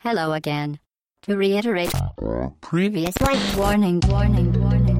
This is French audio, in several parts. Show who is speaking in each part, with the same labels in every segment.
Speaker 1: Hello again. To reiterate uh, uh. previous warning, warning, warning,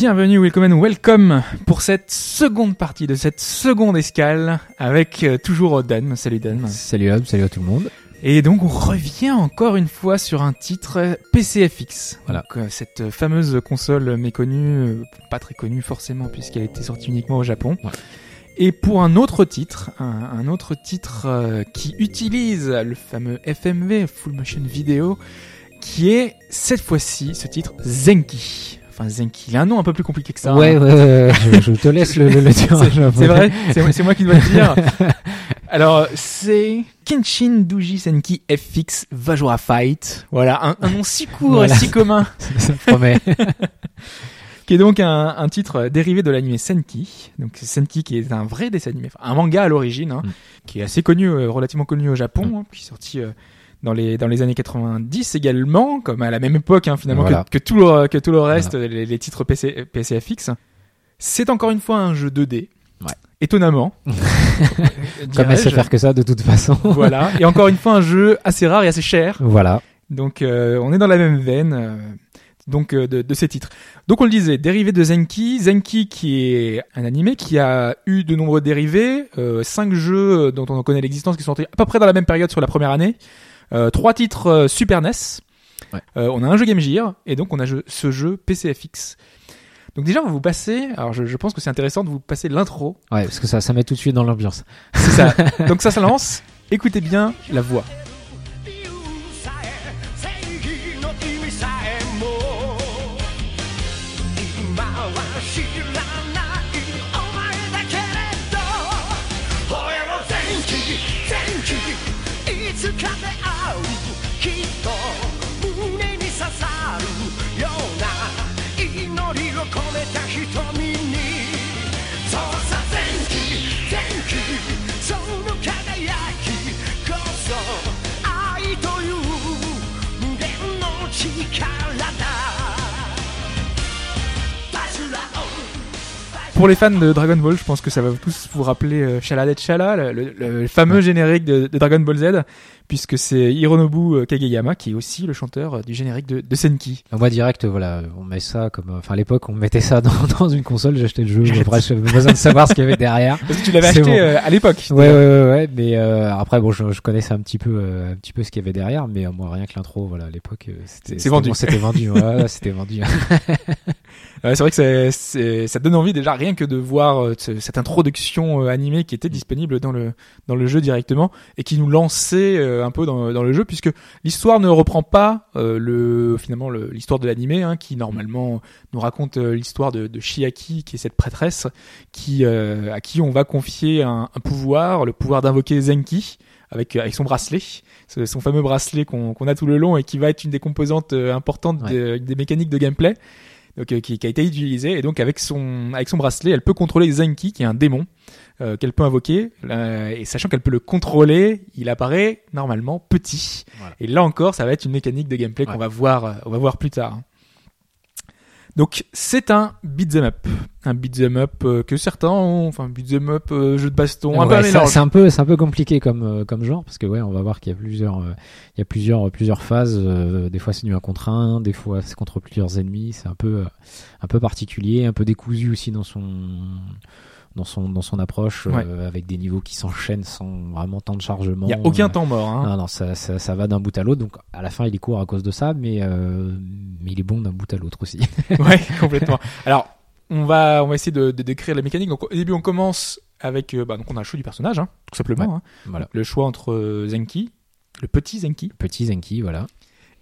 Speaker 2: Bienvenue, welcome and welcome pour cette seconde partie de cette seconde escale avec euh, toujours Dan. Salut Dan.
Speaker 3: Salut Hob, salut à tout le monde.
Speaker 2: Et donc on revient encore une fois sur un titre euh, PCFX.
Speaker 3: Voilà.
Speaker 2: Donc, euh, cette fameuse console méconnue, euh, pas très connue forcément puisqu'elle était sortie uniquement au Japon.
Speaker 3: Ouais.
Speaker 2: Et pour un autre titre, un, un autre titre euh, qui utilise le fameux FMV, Full Motion Video, qui est cette fois-ci ce titre Zenki. Enfin Zenki, il a un nom un peu plus compliqué que ça.
Speaker 3: ouais,
Speaker 2: hein.
Speaker 3: ouais, ouais, je, je te laisse le, le, le dire.
Speaker 2: C'est- vrai, c'est moi- c'est moi qui dois le dire. Alors, c'est Kenshin Douji Senki FX Vajora Fight. Voilà, un, un nom si court
Speaker 3: Voilà.
Speaker 2: et si commun,
Speaker 3: Ça promet.
Speaker 2: qui est donc un, un titre dérivé de l'anime Senki. Donc Senki qui est un vrai dessin animé, enfin, un manga à l'origine, hein,
Speaker 3: Mm.
Speaker 2: qui est assez connu, euh, relativement connu au Japon,
Speaker 3: Mm.
Speaker 2: hein, qui est sorti euh, dans les dans les années 90 également, comme à la même époque hein, finalement
Speaker 3: Voilà.
Speaker 2: que, que tout le que tout le reste, les, les titres PC, PCFX. C'est encore une fois un jeu 2D.
Speaker 3: Ouais.
Speaker 2: Étonnamment.
Speaker 3: Comme elle sait faire que ça de toute façon.
Speaker 2: Voilà. Et encore une fois, un jeu assez rare et assez cher.
Speaker 3: Voilà.
Speaker 2: Donc, euh, on est dans la même veine. euh, donc euh, de, de ces titres. Donc on le disait, dérivé de Zenki, Zenki qui est un animé qui a eu de nombreux dérivés, euh, cinq jeux dont on connaît l'existence qui sont à peu près dans la même période sur la première année, euh, trois titres euh, Super NES,
Speaker 3: Ouais.
Speaker 2: Euh, on a un jeu Game Gear et donc on a jeu- ce jeu PCFX. Donc déjà on va vous passer, alors je, je pense que c'est intéressant de vous passer l'intro,
Speaker 3: Ouais, parce que ça, ça met tout de suite dans l'ambiance.
Speaker 2: c'est ça. donc ça ça lance, écoutez bien la voix.
Speaker 4: She can't
Speaker 2: Pour les fans de Dragon Ball, je pense que ça va tous vous rappeler euh, Shaladet Shala, le, le- le fameux générique de, de Dragon Ball Z, puisque c'est Hironobu euh, Kageyama qui est aussi le chanteur euh, du générique de, de Senki.
Speaker 3: Moi direct, voilà, on met ça comme, enfin à l'époque, on mettait ça dans, dans une console. J'achetais le jeu. Après, j'avais besoin de savoir ce qu'il y avait derrière.
Speaker 2: Parce que tu l'avais acheté
Speaker 3: bon.
Speaker 2: euh, à l'époque.
Speaker 3: Ouais, ouais, ouais, ouais. Mais euh, après, bon, je, je connaissais un petit peu, euh, un petit peu ce qu'il y avait derrière. Mais moi, rien que l'intro, voilà, à l'époque, c'était.
Speaker 2: Vendu.
Speaker 3: C'était vendu. Ouais, c'était vendu.
Speaker 2: Ouais, c'est vrai que c'est- c'est- ça donne envie déjà rien que de voir euh, ce- cette introduction euh, animée qui était disponible dans le dans le jeu directement et qui nous lançait euh, un peu dans, dans le jeu puisque l'histoire ne reprend pas euh, le finalement le- l'histoire de l'animé hein, qui normalement nous raconte euh, l'histoire de, de Chiaki qui est cette prêtresse qui euh, à qui on va confier un, un pouvoir le pouvoir d'invoquer Zenki avec avec son bracelet ce- son fameux bracelet qu'on qu'on a tout le long et qui va être une des composantes euh, importantes
Speaker 3: Ouais.
Speaker 2: de- des mécaniques de gameplay euh, qui, qui a été utilisé et donc avec son avec son bracelet elle peut contrôler Zenki qui est un démon euh, qu'elle peut invoquer. Euh, et sachant qu'elle peut le contrôler il apparaît normalement petit.
Speaker 3: Voilà.
Speaker 2: et là encore ça va être une mécanique de gameplay qu'on va voir euh, on va voir plus tard donc c'est un beat'em up un beat'em up euh, que certains ont enfin beat'em up euh, jeu de baston un
Speaker 3: Ouais, c'est un peu, c'est un peu compliqué comme euh, comme genre parce que ouais, on va voir qu'il y a plusieurs, euh, il y a plusieurs plusieurs phases. euh, des fois c'est nu un contre un, des fois c'est contre plusieurs ennemis. C'est un peu euh, un peu particulier, un peu décousu aussi dans son dans son dans son approche euh, avec des niveaux qui s'enchaînent sans vraiment temps de chargement.
Speaker 2: il y a aucun temps mort hein.
Speaker 3: Non, non, ça, ça, ça va d'un bout à l'autre. Donc, à la fin, il est court à cause de ça, mais, euh, mais il est bon d'un bout à l'autre aussi.
Speaker 2: ouais, complètement. Alors, on va, on va essayer de, de décrire la mécanique. Donc, au début, on commence avec, euh, bah, donc on a le choix du personnage, hein, tout simplement.
Speaker 3: Ouais.
Speaker 2: hein.
Speaker 3: voilà.
Speaker 2: Le choix entre Zenki, le petit Zenki,
Speaker 3: Petit Zenki, voilà.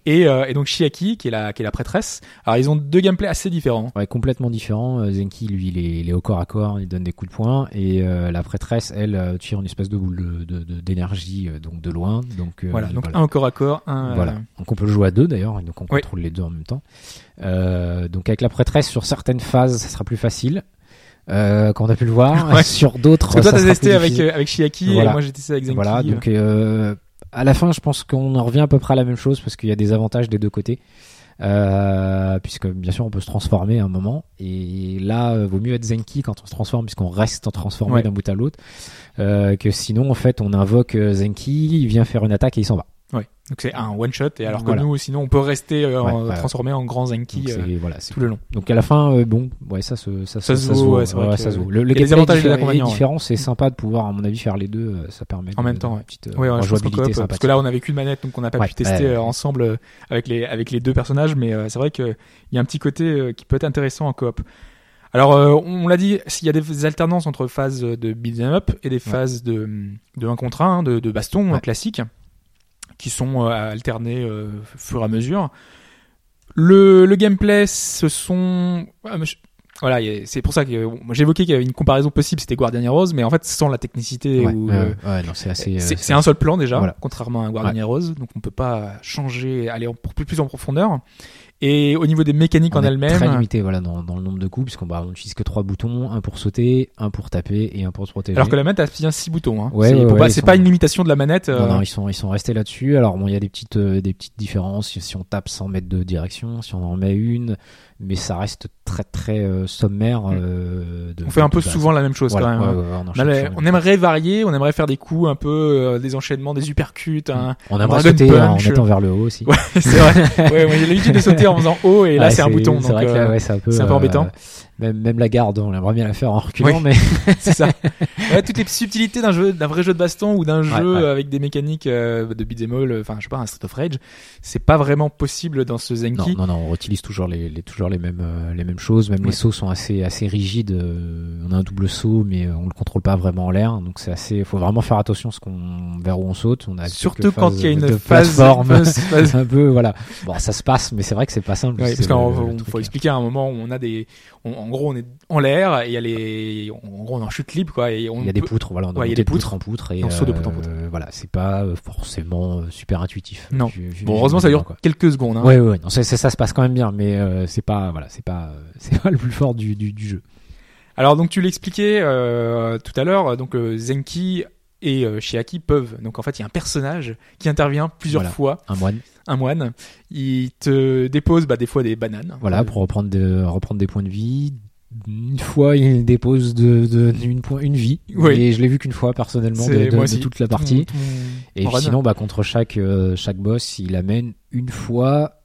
Speaker 2: Et, euh, et donc Chiaki, qui est la, qui est la prêtresse. Alors, ils ont deux gameplays assez différents.
Speaker 3: Ouais, complètement différent. Euh, Zenki, lui, il est, il est au corps à corps, il donne des coups de poing, et euh, la prêtresse, elle, tire une espèce de boule de- de- de- d'énergie, euh, donc de loin. Donc,
Speaker 2: voilà, donc un au corps à corps, un.
Speaker 3: Voilà. Donc on peut le jouer à deux d'ailleurs, donc on
Speaker 2: Oui.
Speaker 3: contrôle les deux en même temps. Donc avec la prêtresse sur certaines phases, ça sera plus facile. euh, qu'on a pu le voir.
Speaker 2: Ouais.
Speaker 3: Sur d'autres,
Speaker 2: toi
Speaker 3: ça
Speaker 2: t'as testé avec euh, avec Shiaki
Speaker 3: Voilà.
Speaker 2: et moi j'ai testé avec Zenki.
Speaker 3: Voilà, donc euh, à la fin, je pense qu'on en revient à peu près à la même chose parce qu'il y a des avantages des deux côtés. Euh, puisque bien sûr on peut se transformer à un moment et là euh, vaut mieux être Zenki quand on se transforme puisqu'on reste en transformé
Speaker 2: Ouais.
Speaker 3: d'un bout à l'autre euh, que sinon en fait on invoque Zenki il vient faire une attaque et il s'en va.
Speaker 2: Donc c'est un one shot et alors que
Speaker 3: Voilà.
Speaker 2: nous sinon on peut rester euh,
Speaker 3: Ouais, ouais,
Speaker 2: transformé en grand Zenki euh,
Speaker 3: voilà,
Speaker 2: tout le long.
Speaker 3: Donc à la fin, euh, bon, ouais, ça se, ça,
Speaker 2: Ça se vaut, ouais, c'est vrai que
Speaker 3: ça se vaut. Le, le gameplay
Speaker 2: avantages
Speaker 3: est
Speaker 2: ouais.
Speaker 3: différent, c'est sympa de pouvoir, à mon avis, faire les deux. euh, Ça permet
Speaker 2: En
Speaker 3: de-
Speaker 2: même
Speaker 3: de-
Speaker 2: temps,
Speaker 3: une
Speaker 2: ouais.
Speaker 3: petite euh,
Speaker 2: Ouais, ouais, qu'en
Speaker 3: rejouabilité
Speaker 2: coop, parce que là on avait qu'une manette donc on n'a pas
Speaker 3: Ouais,
Speaker 2: pu tester
Speaker 3: ouais, ouais.
Speaker 2: euh, ensemble avec les avec les deux personnages mais c'est vrai que il y a un petit côté qui peut être intéressant en coop. Alors euh, on l'a dit, s'il y a des alternances entre phases de beat'em up et des phases de de 1 contre 1, de, de baston
Speaker 3: Ouais.
Speaker 2: classiques qui sont euh, alternées euh, au fur et à mesure. Le, le gameplay, ce sont ah, voilà, c'est pour ça que évoqué qu'il y avait une comparaison possible, c'était Guardian Heroes, mais en fait sans la technicité
Speaker 3: Ouais,
Speaker 2: ou
Speaker 3: ouais,
Speaker 2: euh,
Speaker 3: ouais, non, c'est assez. euh,
Speaker 2: c'est un seul plan déjà,
Speaker 3: Voilà.
Speaker 2: contrairement à Guardian Heroes, donc on peut pas changer, aller en, plus en profondeur. Et au niveau des mécaniques
Speaker 3: on
Speaker 2: en elles-mêmes,
Speaker 3: Très limité, voilà, dans, dans le nombre de coups, puisqu'on bah, on utilise que trois boutons, un pour sauter, un pour taper et un pour se protéger.
Speaker 2: alors que la manette a bien six boutons. Hein.
Speaker 3: Ouais,
Speaker 2: c'est
Speaker 3: ouais,
Speaker 2: pour
Speaker 3: ouais,
Speaker 2: pas,
Speaker 3: sont-
Speaker 2: une limitation de la manette. euh,
Speaker 3: Non, non, ils sont, ils sont restés là-dessus. Alors bon, il y a des petites, euh, des petites différences si, si on tape sans mettre de direction, si on en met une, mais ça reste très très euh, sommaire. euh, de-
Speaker 2: on fait un peu souvent la même chose
Speaker 3: Voilà,
Speaker 2: quand même.
Speaker 3: ouais,
Speaker 2: hein.
Speaker 3: ouais, on
Speaker 2: aimerait varier, on aimerait faire des coups un peu euh, des enchaînements, des uppercuts. Hein.
Speaker 3: On aimerait sauter en étant vers le haut aussi.
Speaker 2: Ouais, c'est vrai. ouais, j'ai l'habitude de sauter en faisant haut et là c'est un bouton.
Speaker 3: C'est
Speaker 2: euh,
Speaker 3: c'est un peu,
Speaker 2: un peu
Speaker 3: euh,
Speaker 2: embêtant.
Speaker 3: Même, même la garde, on aimerait bien la faire en reculant,
Speaker 2: Oui.
Speaker 3: mais
Speaker 2: c'est ça. Ouais, toutes les subtilités d'un jeu, d'un vrai jeu de baston ou d'un jeu
Speaker 3: ouais.
Speaker 2: avec des mécaniques euh, de beat'em all, enfin je sais pas, un Street of Rage, c'est pas vraiment possible dans ce
Speaker 3: non,
Speaker 2: Zenki.
Speaker 3: non, non, on utilise toujours les, les toujours les mêmes, euh, les mêmes choses. Même les sauts sont assez, assez rigides. euh, on a un double saut, mais on le contrôle pas vraiment en l'air, donc c'est assez. Faut vraiment faire attention à ce qu'on, vers où on saute. On a
Speaker 2: Surtout quand il y a une
Speaker 3: de
Speaker 2: phase,
Speaker 3: plateforme.
Speaker 2: phase-
Speaker 3: un peu, voilà. Bon, ça se passe, mais c'est vrai que c'est pas simple.
Speaker 2: Parce on-
Speaker 3: truc.
Speaker 2: faut expliquer à un moment où on a des, on- en gros on est en l'air et il y a les, en gros on est en chute libre quoi et on
Speaker 3: Il y a des poutres, voilà, on
Speaker 2: Ouais, il y a des
Speaker 3: de poutre
Speaker 2: poutres.
Speaker 3: en poutre et
Speaker 2: On saute de
Speaker 3: euh,
Speaker 2: poutre en poutre.
Speaker 3: voilà, c'est pas euh, forcément euh, super intuitif.
Speaker 2: Non. Bon heureusement ça dure
Speaker 3: quoi.
Speaker 2: quelques secondes. Hein.
Speaker 3: Ouais, non, ça se passe quand même bien, mais euh, c'est pas, voilà, c'est pas, euh, c'est pas le plus fort du, du, du jeu.
Speaker 2: Alors donc tu l'expliquais euh, tout à l'heure, donc euh, Zenki et euh, Shiaki peuvent. Donc en fait il y a un personnage qui intervient plusieurs
Speaker 3: Voilà.
Speaker 2: fois,
Speaker 3: Un moine,
Speaker 2: un moine. Il te dépose bah, des fois des bananes.
Speaker 3: voilà,
Speaker 2: Euh,
Speaker 3: pour reprendre, de, reprendre des points de vie. Une fois, il dépose de, de, une, point- une vie.
Speaker 2: Oui.
Speaker 3: Et je l'ai vu qu'une fois personnellement de, toute la partie. Et puis sinon, bah, contre chaque, euh, chaque boss, il amène une fois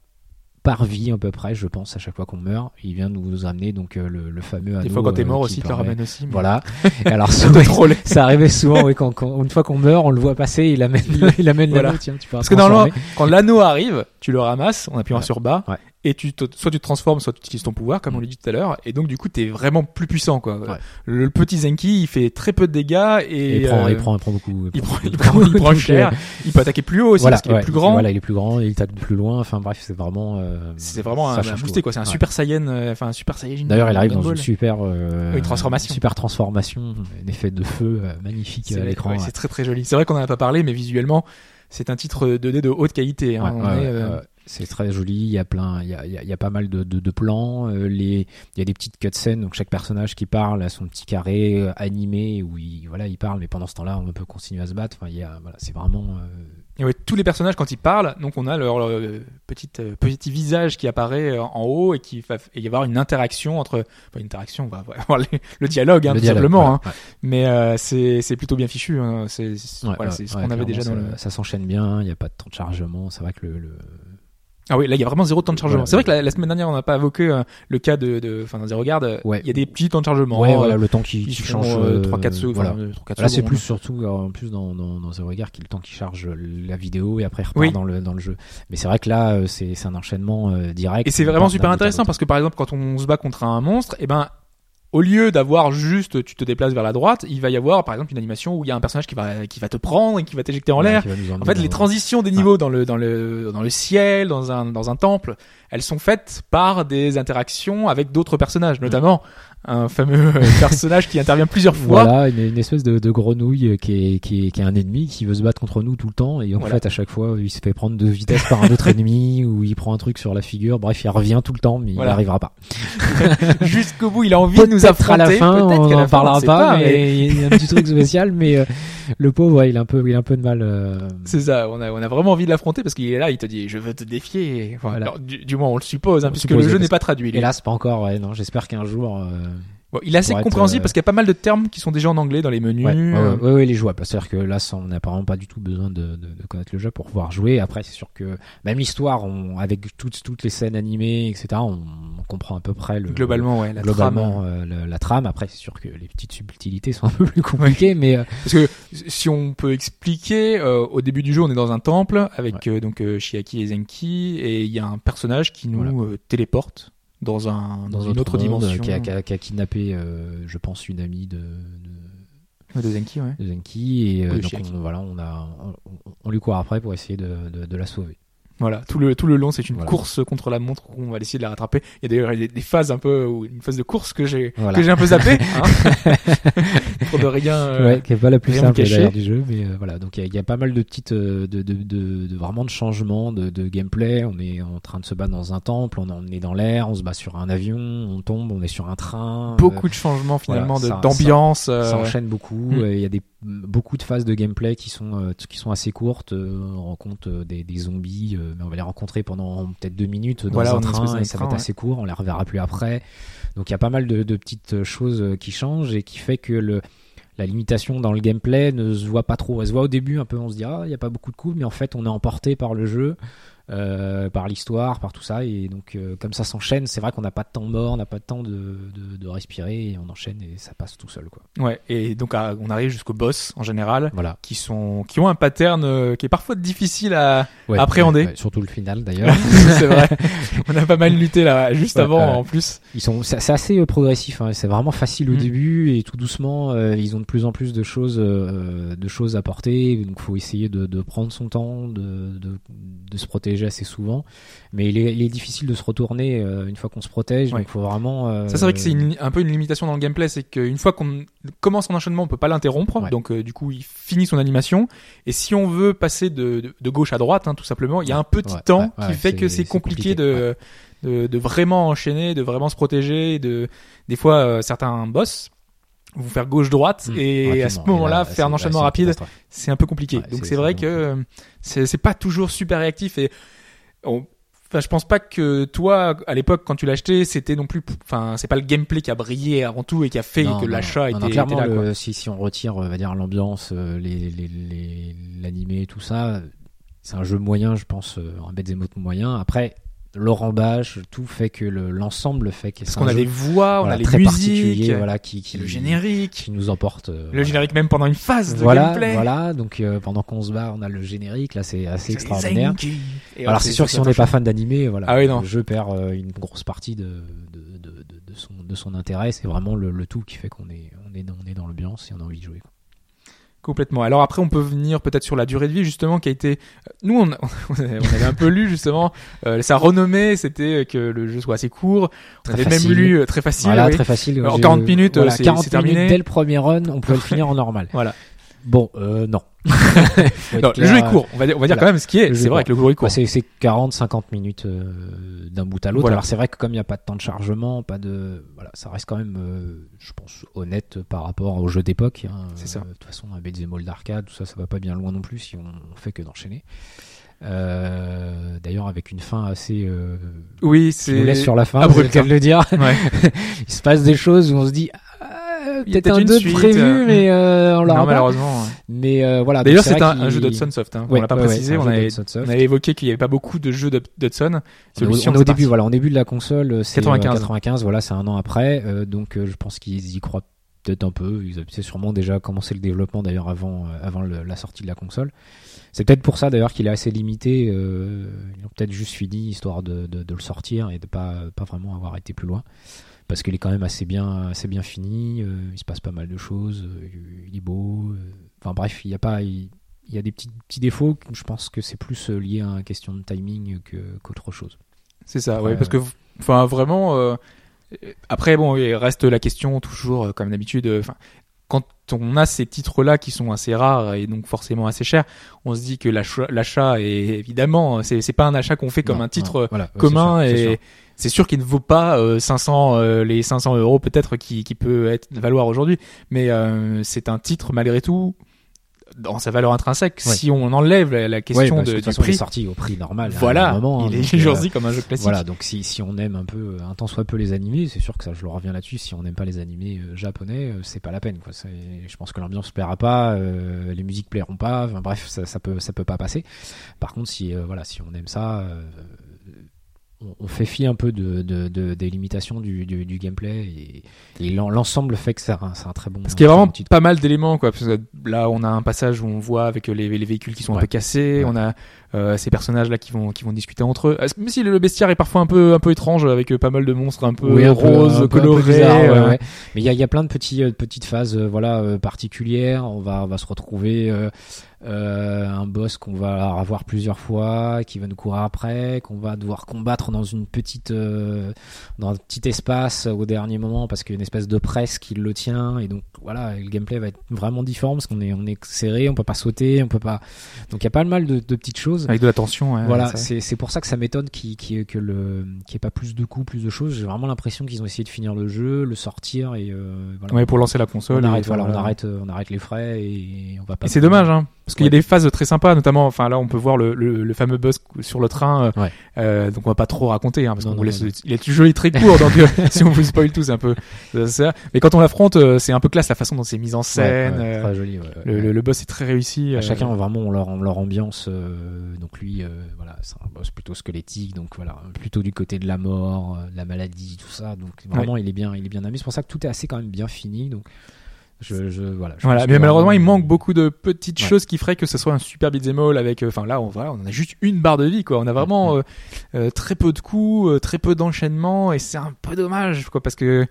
Speaker 3: par vie à peu près, je pense, à chaque fois qu'on meurt. Il vient nous amener donc euh, le, le fameux anneau.
Speaker 2: Des fois quand t'es
Speaker 3: euh,
Speaker 2: mort aussi, tu le
Speaker 3: permet-
Speaker 2: ramènes aussi. mais-
Speaker 3: Voilà. Et alors, souvent, ça arrivait souvent, oui, quand, quand- une fois qu'on meurt, on le voit passer, il amène, il amène
Speaker 2: Voilà.
Speaker 3: l'anneau, tiens, tu peux
Speaker 2: Parce que normalement, quand l'anneau arrive, tu le ramasses en appuyant
Speaker 3: Ouais.
Speaker 2: sur bas,
Speaker 3: Ouais.
Speaker 2: Et tu te- soit tu te transformes, soit tu utilises ton pouvoir, comme on l'a dit tout à l'heure, et donc du coup t'es vraiment plus puissant quoi.
Speaker 3: Ouais.
Speaker 2: Le, le petit Zenki, il fait très peu de dégâts et,
Speaker 3: Et il prend,
Speaker 2: euh,
Speaker 3: il prend, il prend beaucoup.
Speaker 2: il prend, il prend, il prend cher.
Speaker 3: euh,
Speaker 2: Il peut attaquer plus haut aussi
Speaker 3: voilà,
Speaker 2: parce qu'il
Speaker 3: ouais,
Speaker 2: est plus grand.
Speaker 3: Voilà, il est plus grand, il tape plus loin. Enfin bref, c'est vraiment. euh,
Speaker 2: C'est vraiment un, un boosté quoi. C'est un
Speaker 3: Ouais.
Speaker 2: super Saiyan, euh, enfin un super Saiyajin.
Speaker 3: D'ailleurs, il arrive dans une super, euh,
Speaker 2: Oui, transformation.
Speaker 3: super transformation, un effet de feu euh, magnifique à l'écran.
Speaker 2: c'est très très joli. C'est vrai qu'on en a pas parlé, mais visuellement, c'est un titre 2D de haute qualité. hein. On est, euh,
Speaker 3: ouais. C'est très joli. Il y a plein, il y a, il y a, pas mal de, de, de plans. euh, les, il y a des petites cutscenes. Donc chaque personnage qui parle a son petit carré euh, animé où il, voilà, il parle. Mais pendant ce temps-là, on peut continuer à se battre. Enfin, il y a, voilà, c'est vraiment. euh,
Speaker 2: Et ouais, tous les personnages quand ils parlent, donc on a leur, leur, petite petit visage qui apparaît en haut et qui va et y avoir une interaction entre enfin une interaction, on va avoir le, le dialogue hein,
Speaker 3: le
Speaker 2: tout
Speaker 3: dialogue,
Speaker 2: simplement. hein. Mais c'est c'est plutôt bien fichu. Hein. C'est voilà, ce qu'on avait déjà dans
Speaker 3: ça,
Speaker 2: le.
Speaker 3: Ça s'enchaîne bien. Il n'y a pas de temps de chargement. C'est vrai que le, le-
Speaker 2: Ah oui, là il y a vraiment zéro temps de chargement.
Speaker 3: Voilà,
Speaker 2: c'est vrai que la, la semaine dernière on n'a pas évoqué euh, le cas de de enfin dans des regardes.
Speaker 3: Ouais.
Speaker 2: Il y a des petits temps de chargement.
Speaker 3: ouais,
Speaker 2: euh,
Speaker 3: voilà, le temps qui,
Speaker 2: qui
Speaker 3: change.
Speaker 2: euh,
Speaker 3: euh,
Speaker 2: 3-4 secondes.
Speaker 3: voilà.
Speaker 2: enfin, euh, 3-4
Speaker 3: Là, c'est plus surtout euh, en plus dans dans dans The Regard qui est le temps qui charge la vidéo et après repart
Speaker 2: Oui.
Speaker 3: dans le dans le jeu. Mais c'est vrai que là, euh, c'est c'est un enchaînement euh, direct.
Speaker 2: Et c'est vraiment super intéressant parce que par exemple quand on se bat contre un monstre, et ben au lieu d'avoir juste tu te déplaces vers la droite, il va y avoir par exemple une animation où il y a un personnage qui va qui va te prendre et qui va t'éjecter en
Speaker 3: Ouais,
Speaker 2: l'air. En fait, les transitions des niveaux dans le dans le dans le ciel, dans un dans un temple, elles sont faites par des interactions avec d'autres personnages, notamment un fameux euh, personnage qui intervient plusieurs fois.
Speaker 3: Voilà, une, une espèce de, de grenouille qui est, qui, est, qui est un ennemi qui veut se battre contre nous tout le temps et en
Speaker 2: Voilà.
Speaker 3: fait à chaque fois il se fait prendre de vitesse par un autre ennemi ou il prend un truc sur la figure. Bref, il revient tout le temps mais
Speaker 2: Voilà.
Speaker 3: il n'arrivera pas.
Speaker 2: Jusqu'au bout, il a envie de nous affronter.
Speaker 3: à la fin,
Speaker 2: peut-être
Speaker 3: on
Speaker 2: qu'à la
Speaker 3: en
Speaker 2: fin,
Speaker 3: parlera pas,
Speaker 2: mais-
Speaker 3: mais il y a un petit truc spécial. Mais euh, le pauvre, ouais, il a un peu, il a un peu de mal. euh,
Speaker 2: C'est ça, on a, on a vraiment envie de l'affronter parce qu'il est là, il te dit je veux te défier. Enfin,
Speaker 3: Voilà.
Speaker 2: alors, du, du moins on le suppose, hein,
Speaker 3: On
Speaker 2: puisque
Speaker 3: suppose,
Speaker 2: le jeu n'est pas traduit.
Speaker 3: Hélas, pas encore. Ouais, non, j'espère qu'un jour. euh,
Speaker 2: Bon, il est assez
Speaker 3: être,
Speaker 2: compréhensible
Speaker 3: euh,
Speaker 2: parce qu'il y a pas mal de termes qui sont déjà en anglais dans les menus.
Speaker 3: Ouais,
Speaker 2: euh,
Speaker 3: ouais, ouais, les jouables. C'est-à-dire que là, ça, on n'a apparemment pas du tout besoin de, de, de connaître le jeu pour pouvoir jouer. Après, c'est sûr que même l'histoire, on, avec toutes, toutes les scènes animées, etc., on, on comprend à peu près le,
Speaker 2: Globalement, ouais, la
Speaker 3: globalement
Speaker 2: trame.
Speaker 3: euh, la trame. Après, c'est sûr que les petites subtilités sont un peu plus compliquées, mais euh,
Speaker 2: Parce que si on peut expliquer, euh, au début du jeu, on est dans un temple avec euh, donc euh, Shiaki et Zenki, et il y a un personnage qui nous
Speaker 3: Voilà.
Speaker 2: euh, téléporte dans un dans,
Speaker 3: dans
Speaker 2: une autre
Speaker 3: monde,
Speaker 2: dimension
Speaker 3: qui a, qui a- qui a kidnappé, euh, je pense, une amie de, de,
Speaker 2: de Zenki, ouais.
Speaker 3: de Zenki, et euh, donc on, voilà, on a, on, on lui court après pour essayer de, de, de la sauver.
Speaker 2: Voilà, tout le tout le long, c'est une
Speaker 3: Voilà.
Speaker 2: course contre la montre où on va essayer de la rattraper. Il y a d'ailleurs des, des phases un peu, une phase de course que j'ai
Speaker 3: Voilà.
Speaker 2: que j'ai un peu zappé, hein pour de rien. euh,
Speaker 3: ouais, qui est pas la plus simple du jeu, mais euh, voilà. Donc il y, a- il y a pas mal de petites, euh, de, de, de, de- vraiment de changements de, de gameplay. On est en train de se battre dans un temple, on, on est dans l'air, on se bat sur un avion, on tombe, on est sur un train.
Speaker 2: Beaucoup de changements finalement
Speaker 3: voilà,
Speaker 2: de
Speaker 3: ça-
Speaker 2: d'ambiance.
Speaker 3: euh, ça
Speaker 2: euh,
Speaker 3: enchaîne beaucoup.
Speaker 2: Mm.
Speaker 3: euh, Il y a des beaucoup de phases de gameplay qui sont euh, qui sont assez courtes. euh, on rencontre euh, des, des zombies, euh, mais on va les rencontrer pendant peut-être deux minutes dans
Speaker 2: Voilà,
Speaker 3: un train et ça va être
Speaker 2: ouais.
Speaker 3: assez court. On les reverra plus après. Donc il y a pas mal de, de petites choses qui changent et qui fait que le la limitation dans le gameplay ne se voit pas trop. Elle se voit au début un peu, on se dit ah il y a pas beaucoup de coups, mais en fait on est emporté par le jeu, euh, par l'histoire, par tout ça et donc euh, comme ça s'enchaîne, c'est vrai qu'on n'a pas de temps mort, on n'a pas de temps de, de, de respirer et on enchaîne et ça passe tout seul quoi.
Speaker 2: Ouais, et donc à- on arrive jusqu'au boss en général,
Speaker 3: Voilà.
Speaker 2: qui sont qui ont un pattern euh, qui est parfois difficile à.
Speaker 3: Ouais,
Speaker 2: Appréhender.
Speaker 3: ouais, surtout le final d'ailleurs.
Speaker 2: c'est vrai. On a pas mal lutté là juste
Speaker 3: Ouais,
Speaker 2: avant en plus.
Speaker 3: ils sont, c'est assez progressif. hein. C'est vraiment facile au
Speaker 2: Mm.
Speaker 3: début et tout doucement, ils ont de plus en plus de choses, de choses à porter. Donc, faut essayer de, de prendre son temps, de, de se protéger assez souvent. Mais il est, il est difficile de se retourner euh, une fois qu'on se protège.
Speaker 2: Ouais.
Speaker 3: Donc, faut vraiment. euh,
Speaker 2: Ça c'est vrai que c'est une- un peu une limitation dans le gameplay, c'est qu'une fois qu'on commence un enchaînement, on peut pas l'interrompre,
Speaker 3: Ouais.
Speaker 2: donc euh, du coup il finit son animation. Et si on veut passer de, de, de gauche à droite, hein, tout simplement, il y a un petit temps qui fait que
Speaker 3: c'est-
Speaker 2: compliqué,
Speaker 3: compliqué,
Speaker 2: de, de de vraiment enchaîner, de vraiment se protéger. De des fois certains boss vont faire gauche droite
Speaker 3: Mm,
Speaker 2: et à ce moment-là
Speaker 3: là,
Speaker 2: faire un enchaînement rapide, c'est un peu compliqué.
Speaker 3: Ouais,
Speaker 2: Donc
Speaker 3: c'est-
Speaker 2: vrai que c'est pas toujours super réactif et on- Enfin, je pense pas que toi, à l'époque, quand tu l'as acheté, c'était non plus, enfin, c'est pas le gameplay qui a brillé avant tout et qui a fait
Speaker 3: Non,
Speaker 2: que l'achat était,
Speaker 3: non, clairement,
Speaker 2: était là, quoi.
Speaker 3: le- si, si on retire, on va dire, l'ambiance, euh, les, l'animé, tout ça, c'est un jeu moyen, je pense, euh, un beat'em up moyen. Après, le rembâche, tout fait que le, l'ensemble fait que
Speaker 2: Parce qu'on a des voix, on
Speaker 3: voilà,
Speaker 2: a les
Speaker 3: très particulier,
Speaker 2: musiques,
Speaker 3: voilà, qui, qui,
Speaker 2: le générique,
Speaker 3: qui nous emporte. euh,
Speaker 2: le
Speaker 3: voilà.
Speaker 2: générique même pendant une phase de
Speaker 3: Voilà,
Speaker 2: gameplay.
Speaker 3: voilà. Donc euh, pendant qu'on se bat, on a le générique. Là, c'est assez extraordinaire.
Speaker 2: Et
Speaker 3: Alors c'est sûr que si on n'est pas fan d'animé, voilà,
Speaker 2: Ah oui, non.
Speaker 3: le jeu perd euh, une grosse partie de, de, de, de, de son, de son intérêt. C'est vraiment le, le tout qui fait qu'on est, on est, dans, on est dans l'ambiance et on a envie de jouer. quoi.
Speaker 2: Complètement. Alors après, on peut venir peut-être sur la durée de vie justement qui a été. Nous, on, on avait un peu lu justement euh, sa renommée, c'était que le jeu soit assez court. On
Speaker 3: Très
Speaker 2: avait
Speaker 3: facile.
Speaker 2: même lu euh, très facile.
Speaker 3: Voilà,
Speaker 2: oui.
Speaker 3: très facile.
Speaker 2: En
Speaker 3: J'ai-
Speaker 2: 40 minutes,
Speaker 3: voilà,
Speaker 2: c'est-
Speaker 3: 40
Speaker 2: c'est terminé.
Speaker 3: minutes dès le premier run, on peut le finir en normal.
Speaker 2: Voilà.
Speaker 3: Bon, euh, non.
Speaker 2: Le jeu est court. On va dire, on va dire
Speaker 3: voilà.
Speaker 2: quand même ce qui est. C'est
Speaker 3: est
Speaker 2: vrai que le jeu est court.
Speaker 3: Bah, c'est c'est 40-50 minutes euh, d'un bout à l'autre.
Speaker 2: Voilà.
Speaker 3: Alors c'est vrai que comme il n'y a pas de temps de chargement, pas de voilà, ça reste quand même, euh, je pense, honnête par rapport au jeu d'époque. hein.
Speaker 2: C'est ça.
Speaker 3: Euh, De toute façon, un beat'em d'arcade, tout ça, ça va pas bien loin non plus si on, on fait que d'enchaîner. Euh, D'ailleurs, avec une fin assez, euh,
Speaker 2: Oui,
Speaker 3: nous laisse
Speaker 2: c'est.
Speaker 3: sur la fin,
Speaker 2: abrupt,
Speaker 3: c'est le cas de le dire.
Speaker 2: Ouais.
Speaker 3: il se passe des choses où on se dit. Peut-être un
Speaker 2: une
Speaker 3: 2
Speaker 2: suite,
Speaker 3: prévu,
Speaker 2: euh,
Speaker 3: mais euh, on l'aura
Speaker 2: Non,
Speaker 3: pas.
Speaker 2: malheureusement.
Speaker 3: Mais euh, voilà.
Speaker 2: D'ailleurs,
Speaker 3: c'est
Speaker 2: un, jeu d'Hudson Soft. Hein.
Speaker 3: Ouais,
Speaker 2: on l'a pas précisé. on, avait, évoqué qu'il y avait pas beaucoup de jeux d'Hud- d'Hudson. Celui-ci,
Speaker 3: on est au début, voilà, on début de la console, c'est
Speaker 2: 95.
Speaker 3: 95. 95, voilà, c'est un an après, euh, donc je pense qu'ils y croient peut-être un peu. Ils avaient sûrement déjà commencé le développement d'ailleurs avant, euh, avant le- la sortie de la console. C'est peut-être pour ça d'ailleurs qu'il est assez limité. euh, ils ont peut-être juste fini histoire de, de, de le sortir et de pas pas vraiment avoir été plus loin, parce qu'il est quand même assez bien assez bien fini. euh, il se passe pas mal de choses. euh, il est beau. euh, Enfin bref, il y a pas il, il y a des petits petits défauts. Je pense que c'est plus lié à une question de timing qu'autre chose.
Speaker 2: C'est ça,
Speaker 3: ouais,
Speaker 2: parce que, enfin, vraiment, euh, Après, bon, il reste la question toujours, comme d'habitude. Enfin, quand on a ces titres-là qui sont assez rares et donc forcément assez chers, on se dit que l'achat, est évidemment, c'est pas un achat qu'on fait comme
Speaker 3: Non,
Speaker 2: un titre
Speaker 3: non, voilà, ouais,
Speaker 2: commun et. C'est sûr qu'il ne vaut pas euh, 500 euh, les 500 euros peut-être qui, qui peut être valoir aujourd'hui, mais euh, c'est un titre malgré tout dans sa valeur intrinsèque.
Speaker 3: Ouais.
Speaker 2: Si on enlève la, la question de,
Speaker 3: de toute
Speaker 2: du
Speaker 3: façon, il est
Speaker 2: prix,
Speaker 3: sorti au prix normal. à un
Speaker 2: voilà,
Speaker 3: moment, hein,
Speaker 2: il
Speaker 3: donc,
Speaker 2: est
Speaker 3: euh,
Speaker 2: aujourd'hui comme un jeu classique.
Speaker 3: Voilà, donc si, si on aime un peu, un tant soit peu les animés, c'est sûr que ça, je le reviens là-dessus, si on n'aime pas les animés euh, japonais, euh, c'est pas la peine, quoi. Je pense que l'ambiance plaira pas, euh, les musiques plairont pas, enfin, bref, ça, ça peut, ça peut pas passer. Par contre, si, euh, voilà, si on aime ça, euh, on, fait fi un peu de, de, de- des limitations du, du, du gameplay et, et l'en- l'ensemble fait que c'est un, un très bon.
Speaker 2: Parce qu'il y a
Speaker 3: un
Speaker 2: vraiment pas mal d'éléments, quoi. Parce que là, on a un passage où on voit avec les, les véhicules qui sont un
Speaker 3: Ouais.
Speaker 2: peu cassés.
Speaker 3: Ouais.
Speaker 2: On a euh, ces personnages-là qui vont qui vont discuter entre eux. Même si le bestiaire est parfois un peu un peu étrange avec euh, pas mal de monstres un peu
Speaker 3: Oui, un
Speaker 2: roses,
Speaker 3: un un
Speaker 2: colorés.
Speaker 3: bizarre, ouais, ouais. Mais il y a, il y a plein de petits, euh, petites phases euh, voilà, particulières. On va, on va se retrouver euh, euh, un boss qu'on va avoir plusieurs fois, qui va nous courir après, qu'on va devoir combattre dans une petite, euh, dans un petit espace au dernier moment parce qu'il y a une espèce de presse qui le tient. Et donc voilà, le gameplay va être vraiment différent parce qu'on est, on est serré, on peut pas sauter, on peut pas. Donc il y a pas mal de, de petites choses.
Speaker 2: Avec de la tension.
Speaker 3: Voilà, c'est pour ça que ça m'étonne qu'il ait que le qu'il y ait pas plus de coups, plus de choses. J'ai vraiment l'impression qu'ils ont essayé de finir le jeu, le sortir et euh, voilà.
Speaker 2: Ouais, pour lancer la console.
Speaker 3: on arrête, voilà, on arrête, euh, on arrête les frais et on va pas.
Speaker 2: Et c'est dommage, hein, parce qu'il y a des phases très sympas, notamment, enfin là, on peut voir le, le, le fameux boss sur le train. euh,
Speaker 3: Ouais.
Speaker 2: euh, donc on va pas trop raconter, hein, parce qu'on
Speaker 3: non,
Speaker 2: laisse.
Speaker 3: non,
Speaker 2: Il est joli très court, donc euh, si on vous spoil tout, c'est un peu ça. Mais quand on l'affronte, euh, c'est un peu classe la façon dont c'est mis en scène.
Speaker 3: ouais, très joli. ouais,
Speaker 2: le, le, le boss est très réussi.
Speaker 3: À chacun vraiment leur, leur ambiance. euh, donc lui, euh, voilà, c'est un boss plutôt squelettique, donc voilà, plutôt du côté de la mort, de la maladie, tout ça. Donc vraiment, il est bien, il est bien amené. C'est pour ça que tout est assez quand même bien fini. Donc je, je voilà. je
Speaker 2: Voilà,
Speaker 3: pense
Speaker 2: mais malheureusement, il
Speaker 3: vraiment-
Speaker 2: manque beaucoup de petites
Speaker 3: Ouais.
Speaker 2: choses qui feraient que ce soit un super beat'em all avec, euh, enfin là, on, voilà, on a juste une barre de vie, quoi. On a vraiment
Speaker 3: Mm.
Speaker 2: euh, euh, très peu de coups, euh, très peu d'enchaînements, et c'est un peu dommage, quoi, parce que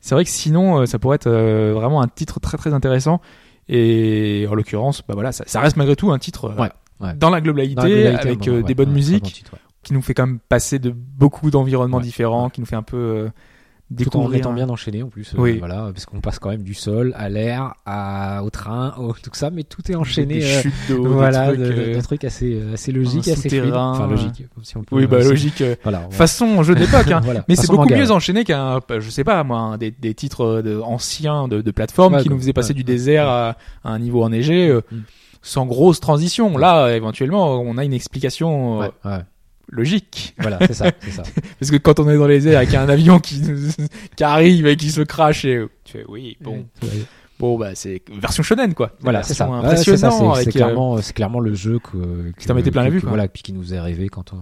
Speaker 2: c'est vrai que sinon, euh, ça pourrait être euh, vraiment un titre très très intéressant. Et en l'occurrence, bah voilà, ça, ça reste malgré tout un titre euh,
Speaker 3: Ouais,
Speaker 2: dans la globalité,
Speaker 3: Dans la globalité,
Speaker 2: avec
Speaker 3: bon,
Speaker 2: euh, des bonnes musiques,
Speaker 3: titre,
Speaker 2: qui nous fait quand même passer de beaucoup d'environnements différents, qui nous fait un peu euh,
Speaker 3: Tout en
Speaker 2: découvrir.
Speaker 3: étant bien enchaîné en plus, euh,
Speaker 2: Oui.
Speaker 3: voilà, parce qu'on passe quand même du sol à l'air, à, au train, au, tout ça, mais tout est enchaîné.
Speaker 2: des
Speaker 3: euh,
Speaker 2: chutes d'eau, des
Speaker 3: voilà,
Speaker 2: trucs,
Speaker 3: de,
Speaker 2: euh,
Speaker 3: des trucs assez, assez logiques, assez fluides. Enfin, logique, si on peut.
Speaker 2: Oui, bah logique.
Speaker 3: Voilà. on
Speaker 2: façon jeu d'époque, hein.
Speaker 3: voilà,
Speaker 2: Mais c'est beaucoup
Speaker 3: manga,
Speaker 2: mieux
Speaker 3: ouais.
Speaker 2: enchaîné qu'un, je sais pas, moi, un des, des titres de, anciens de, de plateforme
Speaker 3: Ouais,
Speaker 2: qui nous faisaient passer
Speaker 3: ouais,
Speaker 2: du désert à, à un niveau enneigé euh,
Speaker 3: Mm.
Speaker 2: sans grosse transition. Là, éventuellement, on a une explication euh,
Speaker 3: Ouais, ouais.
Speaker 2: Logique.
Speaker 3: Voilà, c'est ça, ça.
Speaker 2: Parce que quand on est dans les airs avec un avion qui, qui arrive et qui se crache et tu fais oui, bon, bon, bah, c'est version shonen, quoi.
Speaker 3: Voilà, c'est ça. Ouais, c'est
Speaker 2: Impressionnant
Speaker 3: c'est-
Speaker 2: euh,
Speaker 3: clairement, c'est clairement le jeu que,
Speaker 2: Qui t'en mettait plein la vue, quoi.
Speaker 3: Voilà, puis qui nous a rêvé quand on,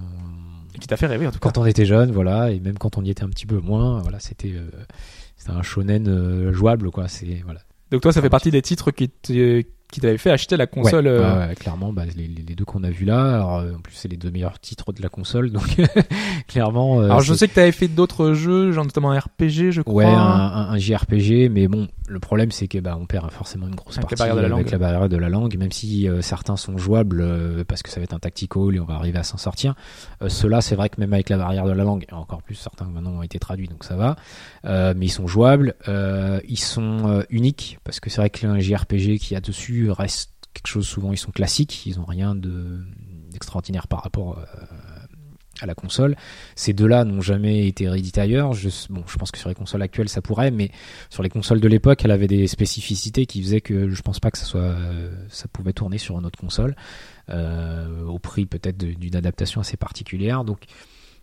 Speaker 2: qui t'a fait rêver, en tout cas.
Speaker 3: quand on était jeune, voilà, et même quand on y était un petit peu moins, voilà, c'était, euh, c'était un shonen euh, jouable, quoi. C'est voilà.
Speaker 2: Donc toi, ça fait partie des titres qui te- qui t'avaient fait acheter la console.
Speaker 3: Ouais,
Speaker 2: euh,
Speaker 3: ouais, ouais, clairement, bah, les, deux qu'on a vus là, alors, euh, en plus c'est les deux meilleurs titres de la console, donc clairement. euh,
Speaker 2: Alors je sais que t'avais fait d'autres jeux, genre notamment un RPG, je crois.
Speaker 3: Ouais, un, un, un JRPG, mais bon, le problème c'est que bah on perd forcément une grosse
Speaker 2: Avec la
Speaker 3: partie
Speaker 2: barrière de la
Speaker 3: avec
Speaker 2: langue.
Speaker 3: la barrière de la langue, même si euh, certains sont jouables euh, parce que ça va être un tactical et on va arriver à s'en sortir. Euh, Ceux-là, c'est vrai que même avec la barrière de la langue, et encore plus certains maintenant ont été traduits, donc ça va. Euh, mais ils sont jouables, euh, ils sont euh, uniques parce que c'est vrai que un JRPG qu'il y a dessus reste quelque chose souvent ils sont classiques, ils ont rien de d'extraordinaire par rapport euh, à la console. Ces deux-là n'ont jamais été réédités ailleurs. Je, bon, je pense que sur les consoles actuelles, ça pourrait, mais sur les consoles de l'époque, elle avait des spécificités qui faisaient que je pense pas que ça soit, ça pouvait tourner sur une autre console, euh, au prix peut-être d'une adaptation assez particulière. Donc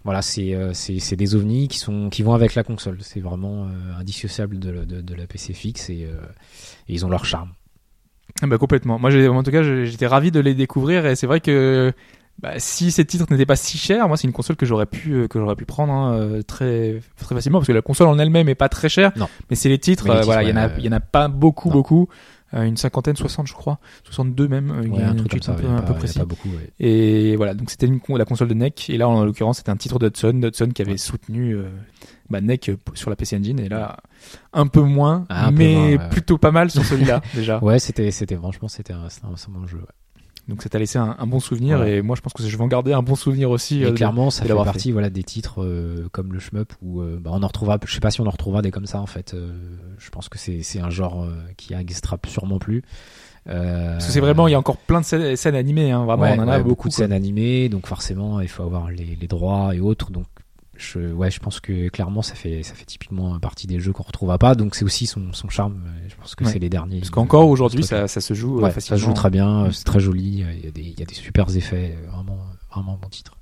Speaker 3: voilà, c'est euh, c'est des ovnis qui sont qui vont avec la console. C'est vraiment indissociable de, la- PC fixe et ils ont leur charme.
Speaker 2: Ah bah complètement. Moi, j'ai- en tout cas, j'étais ravi de les découvrir et c'est vrai que bah, si ces titres n'étaient pas si chers, moi, c'est une console que j'aurais pu euh, que j'aurais pu prendre hein, euh, très très facilement parce que la console en elle-même est pas très chère.
Speaker 3: Non.
Speaker 2: Mais c'est les titres.
Speaker 3: Mais les
Speaker 2: euh, voilà, il y en a
Speaker 3: ouais,
Speaker 2: il y en a pas beaucoup
Speaker 3: Non.
Speaker 2: beaucoup. Euh, une cinquantaine, 60 je crois, 62 même. euh, il y
Speaker 3: Ouais,
Speaker 2: a
Speaker 3: un truc ça,
Speaker 2: un peu, un peu précis.
Speaker 3: pas beaucoup. ouais.
Speaker 2: Et voilà, donc c'était la console de NEC. Et là, en l'occurrence, c'était un titre d'Hudson, d'Hudson qui avait soutenu euh, bah, NEC euh, sur la PC Engine. Et là, un peu moins,
Speaker 3: Ah, un peu
Speaker 2: mais
Speaker 3: moins,
Speaker 2: plutôt pas mal sur celui-là déjà.
Speaker 3: Ouais, c'était c'était franchement c'était un, c'était un, un bon jeu.
Speaker 2: Donc ça t'a laissé un, un bon souvenir
Speaker 3: Ouais.
Speaker 2: et moi je pense que je vais en garder un bon souvenir aussi.
Speaker 3: Et
Speaker 2: euh,
Speaker 3: clairement, ça fait partie voilà des titres euh, comme le shmup où euh, bah, on en retrouvera. Je sais pas si on en retrouvera des comme ça en fait. Euh, je pense que c'est c'est un genre euh, qui n'existera sûrement plus. Euh,
Speaker 2: Parce que c'est vraiment, il y a encore plein de scènes, scènes animées, hein, vraiment,
Speaker 3: ouais,
Speaker 2: on en a
Speaker 3: ouais,
Speaker 2: beaucoup.
Speaker 3: de
Speaker 2: quoi.
Speaker 3: scènes animées, donc forcément il faut avoir les, les droits et autres. Donc je, ouais, je pense que clairement ça fait ça fait typiquement partie des jeux qu'on retrouvera pas. Donc c'est aussi son, son charme. euh, Je pense que
Speaker 2: Ouais.
Speaker 3: c'est les derniers.
Speaker 2: Parce qu'encore
Speaker 3: euh,
Speaker 2: aujourd'hui,
Speaker 3: truc.
Speaker 2: ça, ça se joue euh,
Speaker 3: Ouais,
Speaker 2: facilement.
Speaker 3: ça se joue très bien,
Speaker 2: Mm.
Speaker 3: euh, c'est très joli. euh, Il y a des il y a des super effets, euh, vraiment vraiment bon titre.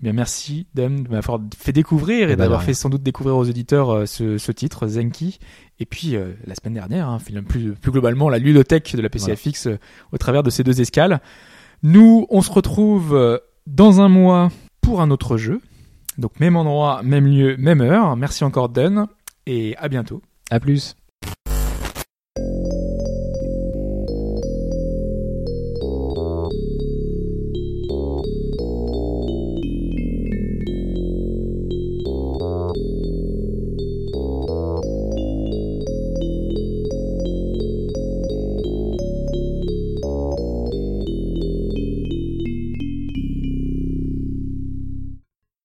Speaker 2: Eh bien, merci Dom de m'avoir fait découvrir et
Speaker 3: Eh ben,
Speaker 2: d'avoir
Speaker 3: de
Speaker 2: fait sans doute découvrir aux auditeurs euh, ce, ce titre, Zenki. Et puis, euh, la semaine dernière, hein, plus, plus globalement, la ludothèque de la PCFX euh, au travers de ces deux escales. Nous, on se retrouve euh, dans un mois pour un autre jeu. Donc, même endroit, même lieu, même heure. Merci encore, Dun. Et à bientôt.
Speaker 3: À plus.